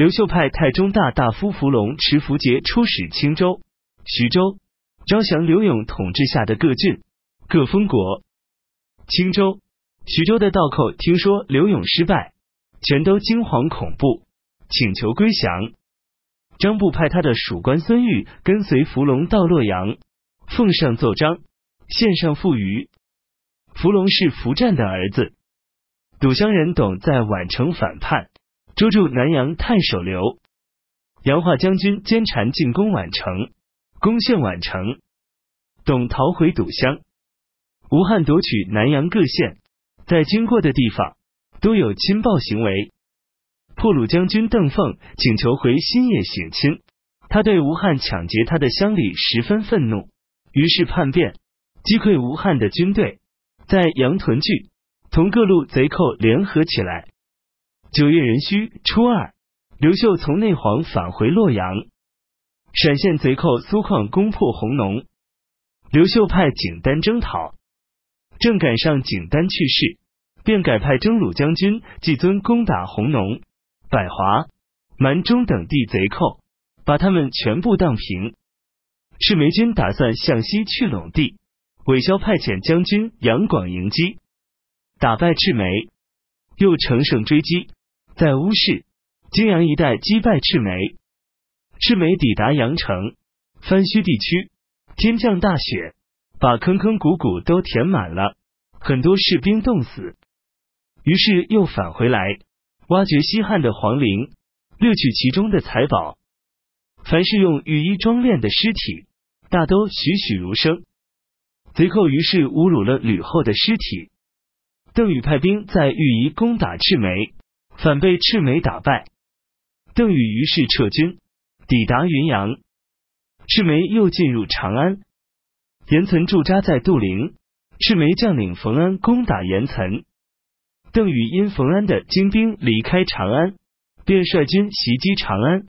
刘秀派太中大大夫伏龙持符节出使青州、徐州，招降刘勇统治下的各郡、各封国。青州、徐州的道寇听说刘勇失败，全都惊惶恐怖，请求归降。张布派他的属官孙玉跟随伏龙到洛阳，奉上奏章，献上赋予。伏龙是伏战的儿子，堵乡人董在宛城反叛，捉住南阳太守刘。杨化将军奸禅进攻宛城，攻陷宛城，董逃回堵乡。吴汉夺取南阳各县，在经过的地方都有亲暴行为。破虏将军邓凤请求回新野省亲，他对吴汉抢劫他的乡里十分愤怒，于是叛变，击溃吴汉的军队，在杨屯聚，同各路贼寇联合起来。九月壬戌初二，刘秀从内黄返回洛阳，陕县贼寇苏况攻破弘农，刘秀派景丹征讨。正赶上景丹去世，便改派征虏将军季尊攻打弘农、百华、蛮中等地贼寇，把他们全部荡平。赤眉军打算向西去陇地，韦骁派遣将军杨广迎击，打败赤眉，又乘胜追击，在乌市、泾阳一带击败赤眉。赤眉抵达阳城，番禺地区天降大雪。把坑坑谷谷都填满了，很多士兵冻死，于是又返回来，挖掘西汉的皇陵，掠取其中的财宝。凡是用羽衣装殓的尸体，大都栩栩如生。贼寇于是侮辱了吕后的尸体。邓禹派兵在御夷攻打赤眉，反被赤眉打败。邓禹于是撤军，抵达云阳。赤眉又进入长安。严岑驻扎在杜陵，赤眉将领冯安攻打严岑。邓禹因冯安的精兵离开长安，便率军袭击长安。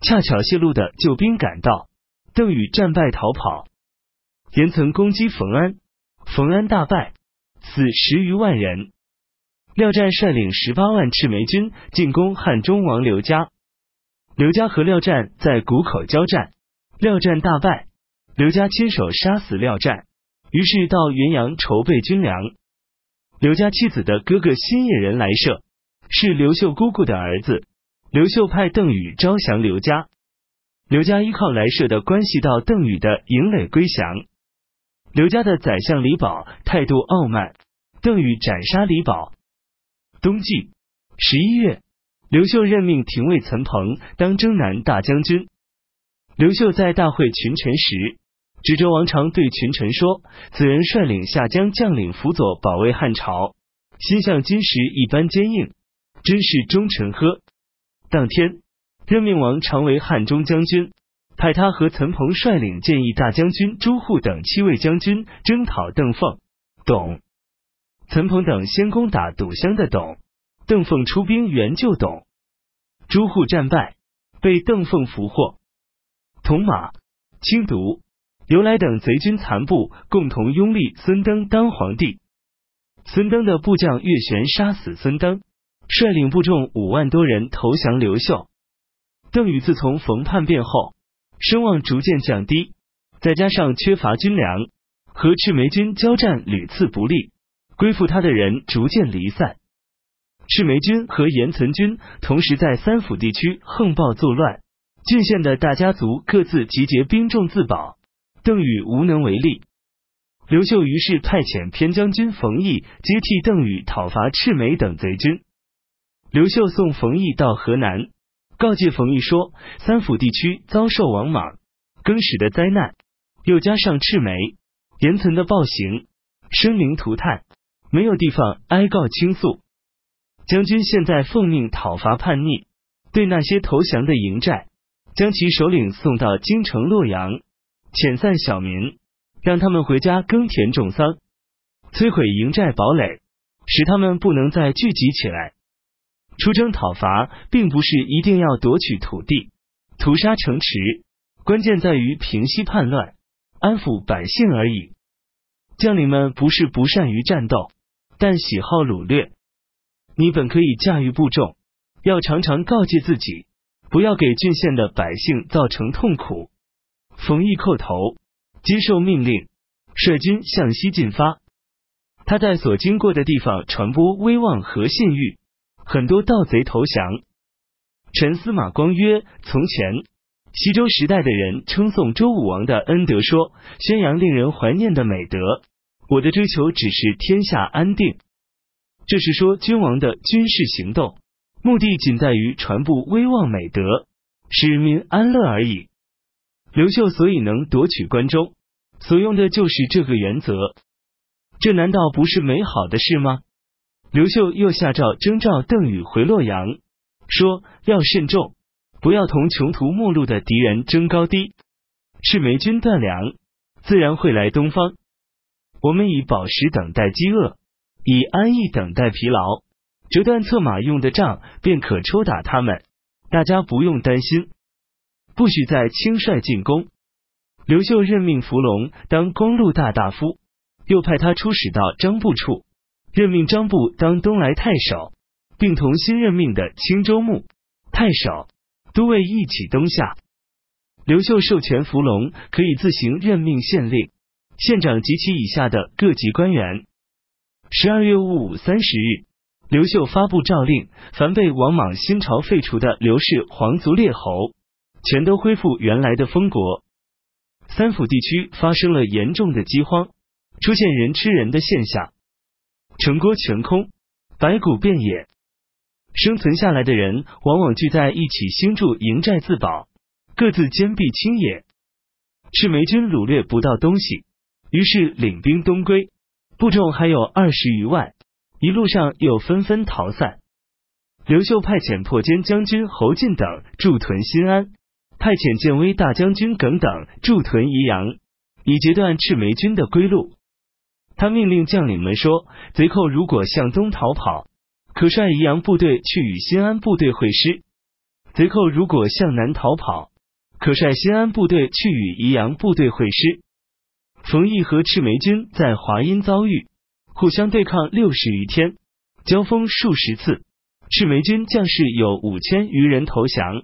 恰巧泄露的救兵赶到，邓禹战败逃跑。严岑攻击冯安，冯安大败，死十余万人。廖湛率领十八万赤眉军进攻汉中王刘家，刘家和廖湛在谷口交战，廖湛大败。刘家亲手杀死廖湛，于是到云阳筹备军粮。刘家妻子的哥哥新野人来射，是刘秀姑姑的儿子。刘秀派邓禹招降刘家，刘家依靠来射的关系到邓禹的营垒归降。刘家的宰相李宝态度傲慢，邓禹斩杀李宝。冬季十一月，刘秀任命廷尉岑彭当征南大将军。刘秀在大会群臣时。指着王常对群臣说：“此人率领下江将领辅佐保卫汉朝，心像金石一般坚硬，真是忠臣呵。”当天任命王常为汉中将军，派他和岑彭率领建议大将军朱户等七位将军征讨邓凤、董、岑彭等，先攻打堵乡的董，邓凤出兵援救董，朱户战败，被邓凤俘获。铜马、青毒。由来等贼军残部共同拥立孙登当皇帝。孙登的部将岳玄杀死孙登，率领部众五万多人投降刘秀。邓禹自从冯叛变后，声望逐渐降低，再加上缺乏军粮，和赤眉军交战屡次不利，归附他的人逐渐离散。赤眉军和严岑军同时在三府地区横暴作乱，郡县的大家族各自集结兵众自保。邓禹无能为力，刘秀于是派遣偏将军冯异接替邓禹讨伐赤眉等贼军。刘秀送冯异到河南，告诫冯异说：“三府地区遭受王莽、更始的灾难，又加上赤眉、严岑的暴行，生灵涂炭，没有地方哀告倾诉。将军现在奉命讨伐叛逆，对那些投降的营寨，将其首领送到京城洛阳。”遣散小民，让他们回家耕田种桑，摧毁营寨堡垒，使他们不能再聚集起来。出征讨伐，并不是一定要夺取土地、屠杀城池，关键在于平息叛乱、安抚百姓而已。将领们不是不善于战斗，但喜好掳掠。你本可以驾驭部众，要常常告诫自己，不要给郡县的百姓造成痛苦。冯异叩头，接受命令，率军向西进发。他在所经过的地方传播威望和信誉，很多盗贼投降。陈司马光曰：“从前西周时代的人称颂周武王的恩德，说宣扬令人怀念的美德。我的追求只是天下安定。这是说君王的军事行动目的仅在于传播威望美德，使民安乐而已。刘秀所以能夺取关中，所用的就是这个原则。这难道不是美好的事吗？”刘秀又下诏征召邓禹回洛阳。说要慎重，不要同穷途末路的敌人争高低。赤眉军断粮，自然会来东方。我们以饱食等待饥饿，以安逸等待疲劳。折断策马用的杖，便可抽打他们。大家不用担心，不许再轻率进攻。刘秀任命伏龙当公路大大夫，又派他出使到张部处，任命张部当东莱太守。并同新任命的青州牧、太守、都尉一起东下。刘秀授权伏龙可以自行任命县令、县长及其以下的各级官员。十二月戊午三十日，刘秀发布诏令，凡被王莽新朝废除的刘氏皇族列侯，全都恢复原来的封国。三府地区发生了严重的饥荒，出现人吃人的现象，城郭全空，白骨遍野。生存下来的人往往聚在一起兴筑营寨自保，各自坚壁清野。赤眉军掳掠不到东西，于是领兵东归，部众还有二十余万，一路上又纷纷逃散。刘秀派遣破坚将军侯进等驻屯新安，派遣建威大将军耿等驻屯宜阳，以截断赤眉军的归路。他命令将领们说：贼寇如果向东逃跑。可率宜阳部队去与新安部队会师。贼寇如果向南逃跑，可率新安部队去与宜阳部队会师。冯毅和赤眉军在华阴遭遇，互相对抗六十余天，交锋数十次。赤眉军将士有五千余人投降。